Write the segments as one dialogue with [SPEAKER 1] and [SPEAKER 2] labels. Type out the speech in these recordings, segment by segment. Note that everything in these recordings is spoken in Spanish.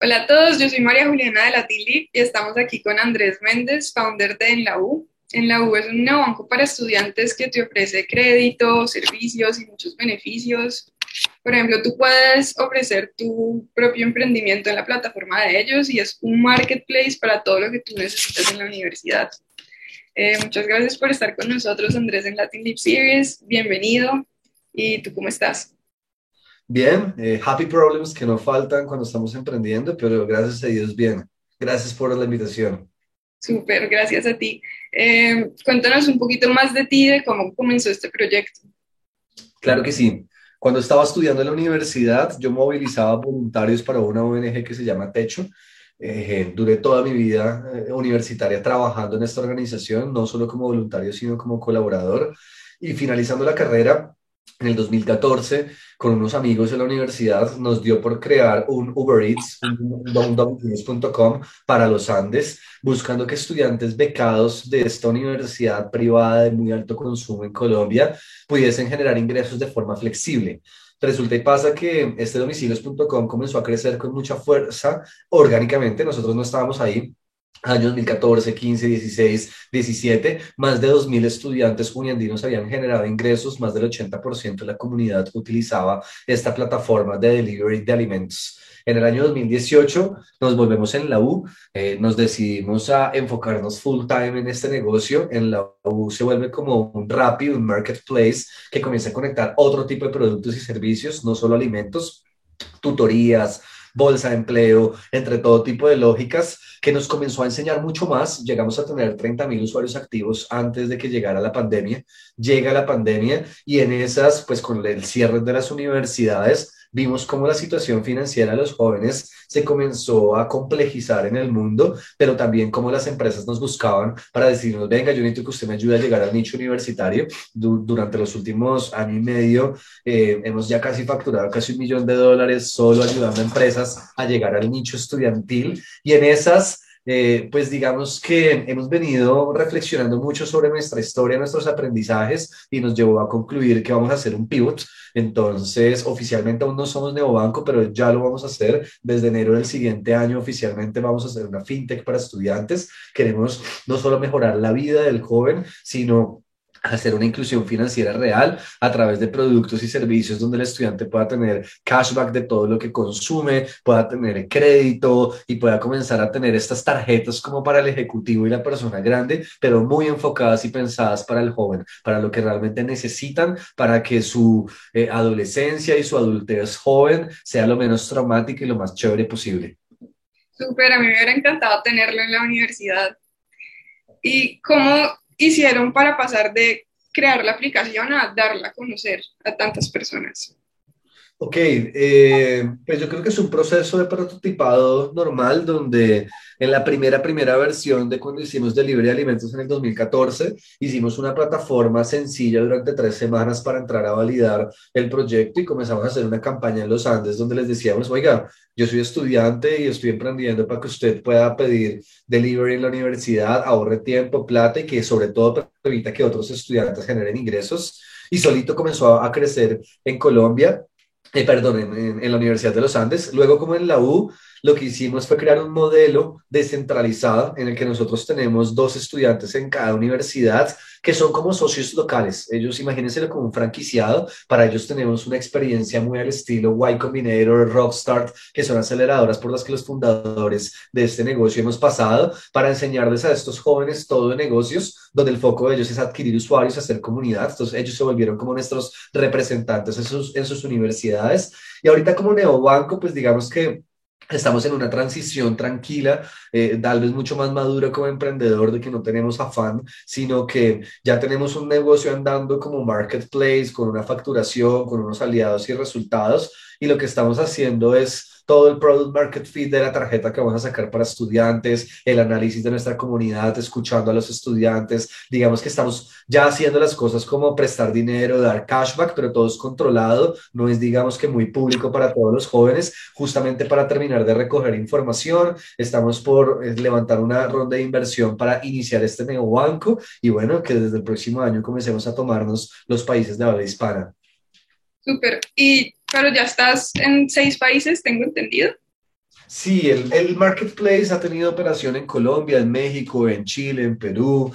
[SPEAKER 1] Hola a todos, yo soy María Juliana de Latin y estamos aquí con Andrés Méndez, founder de En la U. En la U es un neobanco para estudiantes que te ofrece crédito, servicios y muchos beneficios. Por ejemplo, tú puedes ofrecer tu propio emprendimiento en la plataforma de ellos y es un marketplace para todo lo que tú necesitas en la universidad. Eh, muchas gracias por estar con nosotros, Andrés, en Latin Leap Series. Bienvenido. ¿Y tú cómo estás?
[SPEAKER 2] Bien, eh, happy problems que no faltan cuando estamos emprendiendo, pero gracias a Dios bien. Gracias por la invitación.
[SPEAKER 1] Súper, gracias a ti. Eh, cuéntanos un poquito más de ti, de cómo comenzó este proyecto.
[SPEAKER 2] Claro que sí. Cuando estaba estudiando en la universidad, yo movilizaba voluntarios para una ONG que se llama Techo. Eh, duré toda mi vida universitaria trabajando en esta organización, no solo como voluntario, sino como colaborador. Y finalizando la carrera, en el 2014, con unos amigos de la universidad, nos dio por crear un Uber Eats, un para los Andes, buscando que estudiantes becados de esta universidad privada de muy alto consumo en Colombia pudiesen generar ingresos de forma flexible. Resulta y pasa que este domicilios.com comenzó a crecer con mucha fuerza orgánicamente, nosotros no estábamos ahí, años 2014, 15, 16, 17, más de 2.000 estudiantes uniandinos habían generado ingresos, más del 80% de la comunidad utilizaba esta plataforma de delivery de alimentos. En el año 2018 nos volvemos en la U, eh, nos decidimos a enfocarnos full time en este negocio. En la U se vuelve como un rápido, un marketplace que comienza a conectar otro tipo de productos y servicios, no solo alimentos, tutorías, bolsa de empleo, entre todo tipo de lógicas, que nos comenzó a enseñar mucho más. Llegamos a tener 30 mil usuarios activos antes de que llegara la pandemia. Llega la pandemia y en esas, pues con el cierre de las universidades, vimos cómo la situación financiera de los jóvenes se comenzó a complejizar en el mundo, pero también cómo las empresas nos buscaban para decirnos, venga, yo necesito que usted me ayude a llegar al nicho universitario. durante los últimos año y medio eh, hemos ya casi facturado casi un millón de dólares solo ayudando a empresas a llegar al nicho estudiantil y en esas eh, pues digamos que hemos venido reflexionando mucho sobre nuestra historia, nuestros aprendizajes y nos llevó a concluir que vamos a hacer un pivot. Entonces, oficialmente aún no somos neobanco, pero ya lo vamos a hacer. Desde enero del siguiente año oficialmente vamos a hacer una fintech para estudiantes. Queremos no solo mejorar la vida del joven, sino hacer una inclusión financiera real a través de productos y servicios donde el estudiante pueda tener cashback de todo lo que consume, pueda tener crédito y pueda comenzar a tener estas tarjetas como para el ejecutivo y la persona grande, pero muy enfocadas y pensadas para el joven, para lo que realmente necesitan para que su eh, adolescencia y su adultez joven sea lo menos traumática y lo más chévere posible.
[SPEAKER 1] Súper, a mí me hubiera encantado tenerlo en la universidad. ¿Y cómo hicieron para pasar de crear la aplicación a darla a conocer a tantas personas?
[SPEAKER 2] Ok, eh, pues yo creo que es un proceso de prototipado normal donde en la primera, primera versión de cuando hicimos Delivery de Alimentos en el 2014, hicimos una plataforma sencilla durante tres semanas para entrar a validar el proyecto y comenzamos a hacer una campaña en los Andes donde les decíamos, oiga, yo soy estudiante y estoy emprendiendo para que usted pueda pedir delivery en la universidad, ahorre tiempo, plata y que sobre todo permita que otros estudiantes generen ingresos. Y solito comenzó a crecer en Colombia eh, perdón, en, en, la Universidad de los Andes. Luego, como en la U, lo que hicimos fue crear un modelo descentralizado en el que nosotros tenemos dos estudiantes en cada universidad que son como socios locales. Ellos, imagínense como un franquiciado. Para ellos tenemos una experiencia muy al estilo Y Combinator, Rockstart, que son aceleradoras por las que los fundadores de este negocio hemos pasado para enseñarles a estos jóvenes todo de negocios, donde el foco de ellos es adquirir usuarios, hacer comunidad. Entonces, ellos se volvieron como nuestros representantes en sus, en sus universidades. Y ahorita como neobanco, pues digamos que Estamos en una transición tranquila, eh, tal vez mucho más madura como emprendedor, de que no tenemos afán, sino que ya tenemos un negocio andando como marketplace, con una facturación, con unos aliados y resultados, y lo que estamos haciendo es todo el product market fit de la tarjeta que vamos a sacar para estudiantes, el análisis de nuestra comunidad, escuchando a los estudiantes. Digamos que estamos ya haciendo las cosas como prestar dinero, dar cashback, pero todo es controlado, no es digamos que muy público para todos los jóvenes, justamente para terminar de recoger información. Estamos por eh, levantar una ronda de inversión para iniciar este nuevo banco y bueno, que desde el próximo año comencemos a tomarnos los países de habla hispana.
[SPEAKER 1] Súper. Y pero ya estás en seis países, tengo entendido.
[SPEAKER 2] Sí, el, marketplace ha tenido operación en Colombia, en México, en Chile, en Perú,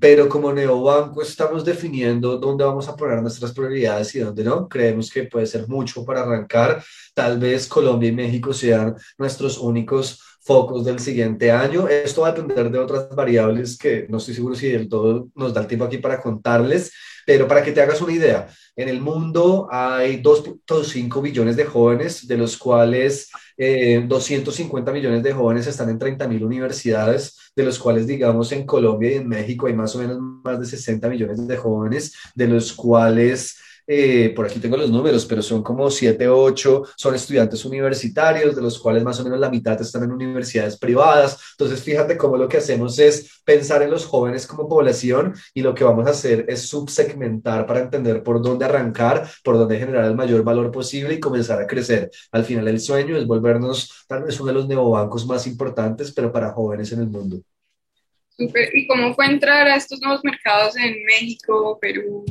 [SPEAKER 2] pero como neobanco estamos definiendo dónde vamos a poner nuestras prioridades y dónde no. Creemos que puede ser mucho para arrancar. Tal vez Colombia y México sean nuestros únicos focos del siguiente año. Esto va a depender de otras variables que no estoy seguro si del todo nos da el tiempo aquí para contarles, pero para que te hagas una idea, en el mundo hay 2.5 billones de jóvenes, de los cuales 250 eh, millones de jóvenes están en 30 mil universidades, de los cuales, digamos, en Colombia y en México hay más o menos más de 60 millones de jóvenes, de los cuales eh, por aquí tengo los números, pero son como 7, 8, son estudiantes universitarios, de los cuales más o menos la mitad están en universidades privadas. Entonces, fíjate cómo lo que hacemos es pensar en los jóvenes como población y lo que vamos a hacer es subsegmentar para entender por dónde arrancar, por dónde generar el mayor valor posible y comenzar a crecer. Al final, el sueño es volvernos tal vez uno de los neobancos más importantes, pero para jóvenes en el mundo.
[SPEAKER 1] Super. ¿Y cómo fue entrar a estos nuevos mercados en México, Perú,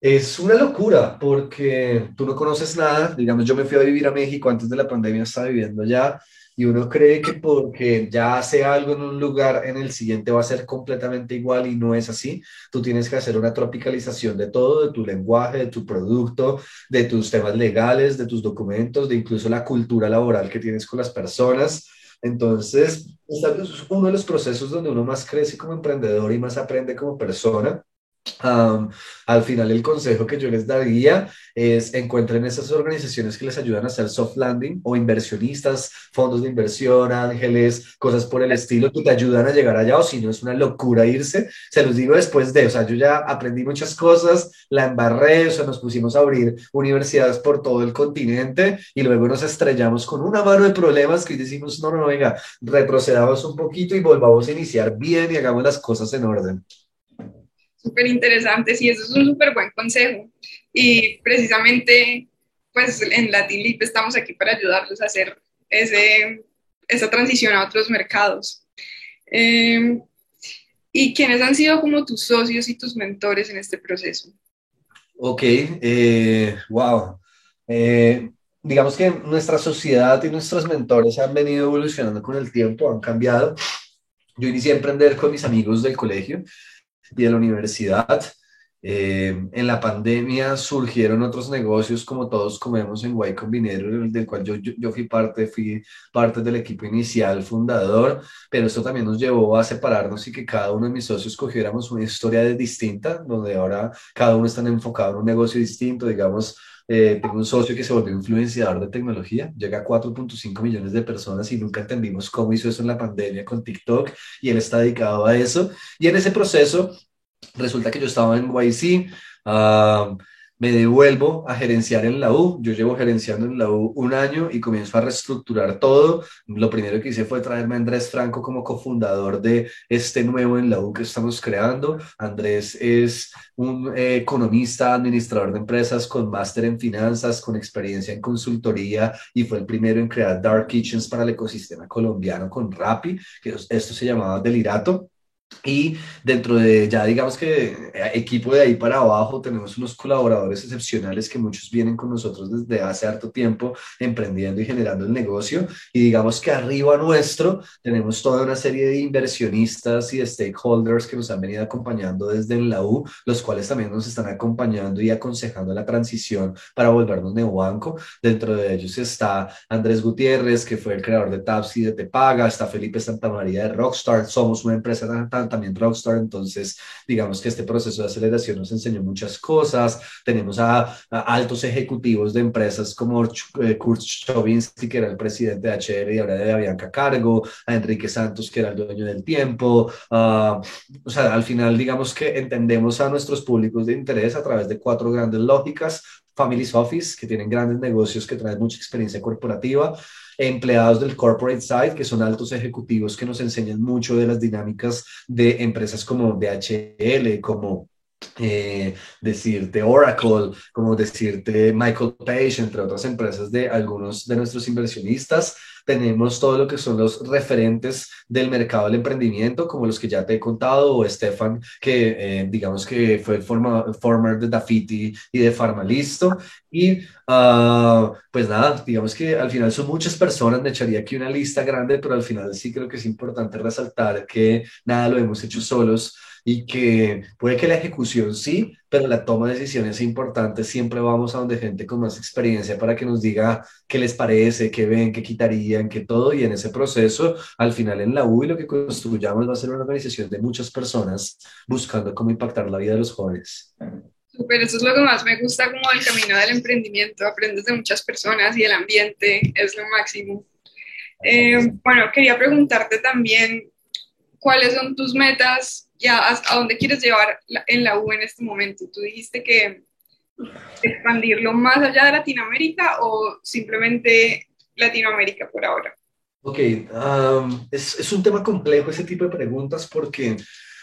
[SPEAKER 2] es una locura porque tú no conoces nada. Digamos, yo me fui a vivir a México antes de la pandemia, estaba viviendo allá y uno cree que porque ya hace algo en un lugar, en el siguiente va a ser completamente igual y no es así. Tú tienes que hacer una tropicalización de todo, de tu lenguaje, de tu producto, de tus temas legales, de tus documentos, de incluso la cultura laboral que tienes con las personas. Entonces, es uno de los procesos donde uno más crece como emprendedor y más aprende como persona al final el consejo que yo les daría es encuentren esas organizaciones que les ayudan a hacer soft landing o inversionistas, fondos de inversión, ángeles, cosas por el estilo que te ayudan a llegar allá o si no es una locura irse. Se los digo después de, o sea, yo ya aprendí muchas cosas, la embarré, o sea, nos pusimos a abrir universidades por todo el continente y luego nos estrellamos con una mano de problemas que decimos, no, no, venga, retrocedamos un poquito y volvamos a iniciar bien y hagamos las cosas en orden
[SPEAKER 1] súper interesantes y eso es un súper buen consejo. Y precisamente, pues en Latin Leap estamos aquí para ayudarlos a hacer ese, esa transición a otros mercados. Em, ¿Y quiénes han sido como tus socios y tus mentores en este proceso?
[SPEAKER 2] Ok, eh, wow. Eh, digamos que nuestra sociedad y nuestros mentores han venido evolucionando con el tiempo, han cambiado. Yo inicié a emprender con mis amigos del colegio y de la universidad. Eh, en la pandemia surgieron otros negocios como todos comemos en Y Combinero, del cual yo, yo, fui parte, fui parte del equipo inicial fundador, pero eso también nos llevó a separarnos y que cada uno de mis socios cogiéramos una historia distinta, donde ahora cada uno está enfocado en un negocio distinto, digamos, eh, tengo un socio que se volvió influenciador de tecnología, llega a 4.5 millones de personas y nunca entendimos cómo hizo eso en la pandemia con TikTok y él está dedicado a eso. Y en ese proceso resulta que yo estaba en YC, uh, me devuelvo a gerenciar en la U. Yo llevo gerenciando en la U un año y comienzo a reestructurar todo. Lo primero que hice fue traerme a Andrés Franco como cofundador de este nuevo en la U que estamos creando. Andrés es un eh, economista, administrador de empresas con máster en finanzas, con experiencia en consultoría y fue el primero en crear Dark Kitchens para el ecosistema colombiano con Rappi, que esto se llamaba Delirato. Y dentro de ya digamos que eh, equipo de ahí para abajo tenemos unos colaboradores excepcionales que muchos vienen con nosotros desde hace harto tiempo emprendiendo y generando el negocio. Y digamos que arriba nuestro tenemos toda una serie de inversionistas y de stakeholders que nos han venido acompañando desde la U, los cuales también nos están acompañando y aconsejando la transición para volvernos neobanco. Dentro de ellos está Andrés Gutiérrez, que fue el creador de Tapsi de Te Paga, está Felipe Santamaría de Rockstar. Somos una empresa tan también Rockstar, entonces digamos que este proceso de aceleración nos enseñó muchas cosas. Tenemos a, altos ejecutivos de empresas como eh, Kurt Chovinsky, que era el presidente de HR y ahora de Avianca Cargo, a Enrique Santos, que era el dueño del tiempo. o sea, al final digamos que entendemos a nuestros públicos de interés a través de cuatro grandes lógicas. Families Office, que tienen grandes negocios, que traen mucha experiencia corporativa empleados del corporate side, que son altos ejecutivos que nos enseñan mucho de las dinámicas de empresas como DHL, como eh, decirte Oracle, como decirte Michael Page, entre otras empresas de algunos de nuestros inversionistas. Tenemos todo lo que son los referentes del mercado del emprendimiento, como los que ya te he contado, o Stefan, que eh, digamos que fue el former de Dafiti y de Farmalisto. Y uh, pues nada, digamos que al final son muchas personas, me echaría aquí una lista grande, pero al final sí creo que es importante resaltar que nada lo hemos hecho solos y que puede que la ejecución sí, pero la toma de decisiones es importante. Siempre vamos a donde gente con más experiencia para que nos diga qué les parece, qué ven, qué quitarían, qué todo. Y en ese proceso, al final en la U lo que construyamos va a ser una organización de muchas personas buscando cómo impactar la vida de los jóvenes.
[SPEAKER 1] Super, eso es lo que más me gusta como el camino del emprendimiento. Aprendes de muchas personas y el ambiente es lo máximo. Eh, bueno, quería preguntarte también cuáles son tus metas ya a dónde quieres llevar en la U en este momento. Tú dijiste que expandirlo más allá de Latinoamérica o simplemente Latinoamérica por ahora.
[SPEAKER 2] Ok, um, es, es un tema complejo ese tipo de preguntas porque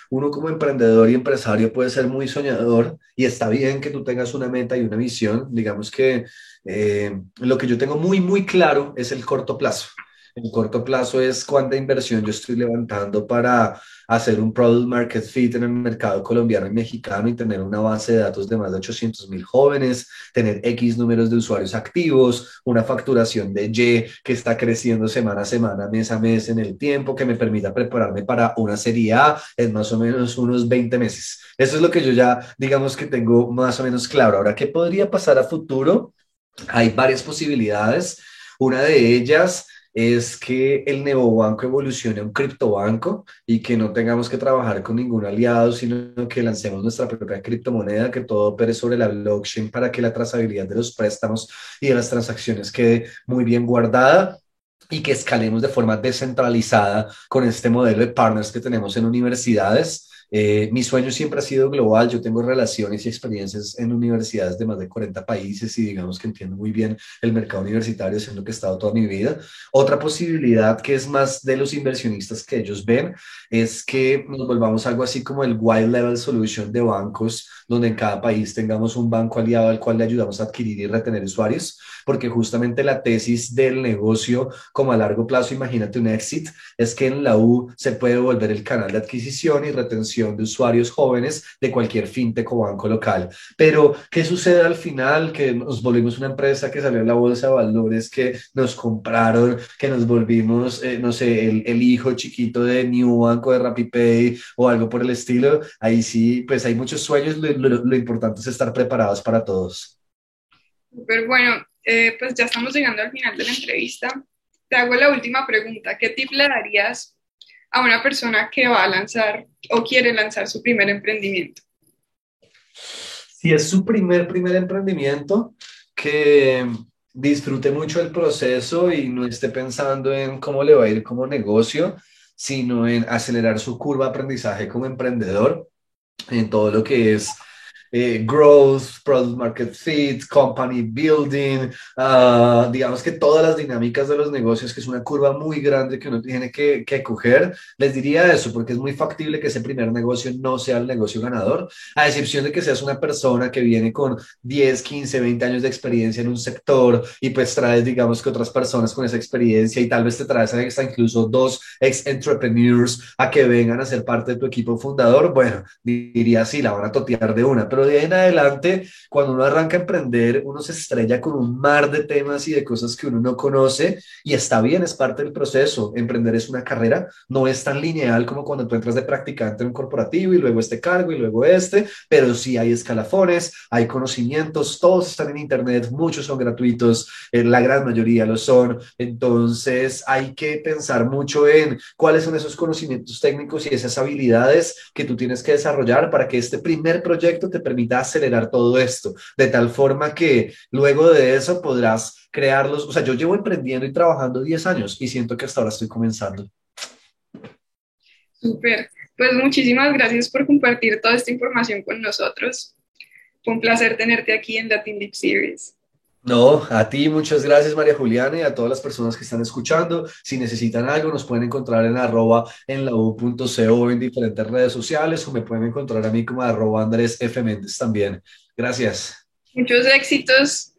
[SPEAKER 2] uno como emprendedor y empresario puede ser muy soñador y está bien que tú tengas una meta y una visión. Digamos que eh, lo que yo tengo muy, muy claro es el corto plazo. El corto plazo es cuánta inversión yo estoy levantando para hacer un product market fit en el mercado colombiano y mexicano y tener una base de datos de más de 800 mil jóvenes, tener X números de usuarios activos, una facturación de Y que está creciendo semana a semana, mes a mes en el tiempo, que me permita prepararme para una serie A en más o menos unos 20 meses. Eso es lo que yo ya, digamos que tengo más o menos claro. Ahora, ¿qué podría pasar a futuro? Hay varias posibilidades. Una de ellas es que el neobanco evolucione a un criptobanco y que no tengamos que trabajar con ningún aliado, sino que lancemos nuestra propia criptomoneda, que todo opere sobre la blockchain para que la trazabilidad de los préstamos y de las transacciones quede muy bien guardada y que escalemos de forma descentralizada con este modelo de partners que tenemos en universidades eh, mi sueño siempre ha sido global. Yo tengo relaciones y experiencias en universidades de más de 40 países y digamos que entiendo muy bien el mercado universitario, siendo que he estado toda mi vida. Otra posibilidad que es más de los inversionistas que ellos ven es que nos volvamos algo así como el Wild Level Solution de bancos, donde en cada país tengamos un banco aliado al cual le ayudamos a adquirir y retener usuarios, porque justamente la tesis del negocio como a largo plazo, imagínate un exit, es que en la U se puede volver el canal de adquisición y retención de usuarios jóvenes de cualquier fintech o banco local. Pero, ¿qué sucede al final? Que nos volvimos una empresa que salió en la bolsa de valores, que nos compraron, que nos volvimos, eh, no sé, el, el, hijo chiquito de New Banco de RappiPay o algo por el estilo. Ahí sí, pues hay muchos sueños, lo, lo, importante es estar preparados para todos.
[SPEAKER 1] Súper bueno, eh, pues ya estamos llegando al final de la entrevista. Te hago la última pregunta. ¿Qué tip le darías a una persona que va a lanzar o quiere lanzar su primer emprendimiento?
[SPEAKER 2] Si es su primer, primer emprendimiento, que disfrute mucho el proceso y no esté pensando en cómo le va a ir como negocio, sino en acelerar su curva aprendizaje como emprendedor en todo lo que es eh, growth, product market fit, company building, uh, digamos que todas las dinámicas de los negocios, que es una curva muy grande que uno tiene que, que coger, les diría eso, porque es muy factible que ese primer negocio no sea el negocio ganador, a excepción de que seas una persona que viene con 10, 15, 20 años de experiencia en un sector y pues traes, digamos que otras personas con esa experiencia y tal vez te traes hasta incluso dos ex-entrepreneurs a que vengan a ser parte de tu equipo fundador, bueno, diría sí, la van a totear de una, pero de ahí en adelante, cuando uno arranca a emprender, uno se estrella con un mar de temas y de cosas que uno no conoce y está bien, es parte del proceso. Emprender es una carrera, no es tan lineal como cuando tú entras de practicante en un corporativo y luego este cargo y luego este, pero sí hay escalafones, hay conocimientos, todos están en Internet, muchos son gratuitos, eh, la gran mayoría lo son. Entonces hay que pensar mucho en cuáles son esos conocimientos técnicos y esas habilidades que tú tienes que desarrollar para que este primer proyecto te permita acelerar todo esto, de tal forma que luego de eso podrás crearlos. O sea, yo llevo emprendiendo y trabajando 10 años y siento que hasta ahora estoy comenzando.
[SPEAKER 1] Súper. Pues muchísimas gracias por compartir toda esta información con nosotros. Fue un placer tenerte aquí en Latin Deep Series.
[SPEAKER 2] No, a ti muchas gracias María Juliana y a todas las personas que están escuchando. Si necesitan algo, nos pueden encontrar en arroba en la U.co en diferentes redes sociales o me pueden encontrar a mí como arroba Andrés F. Méndez también. Gracias.
[SPEAKER 1] Muchos éxitos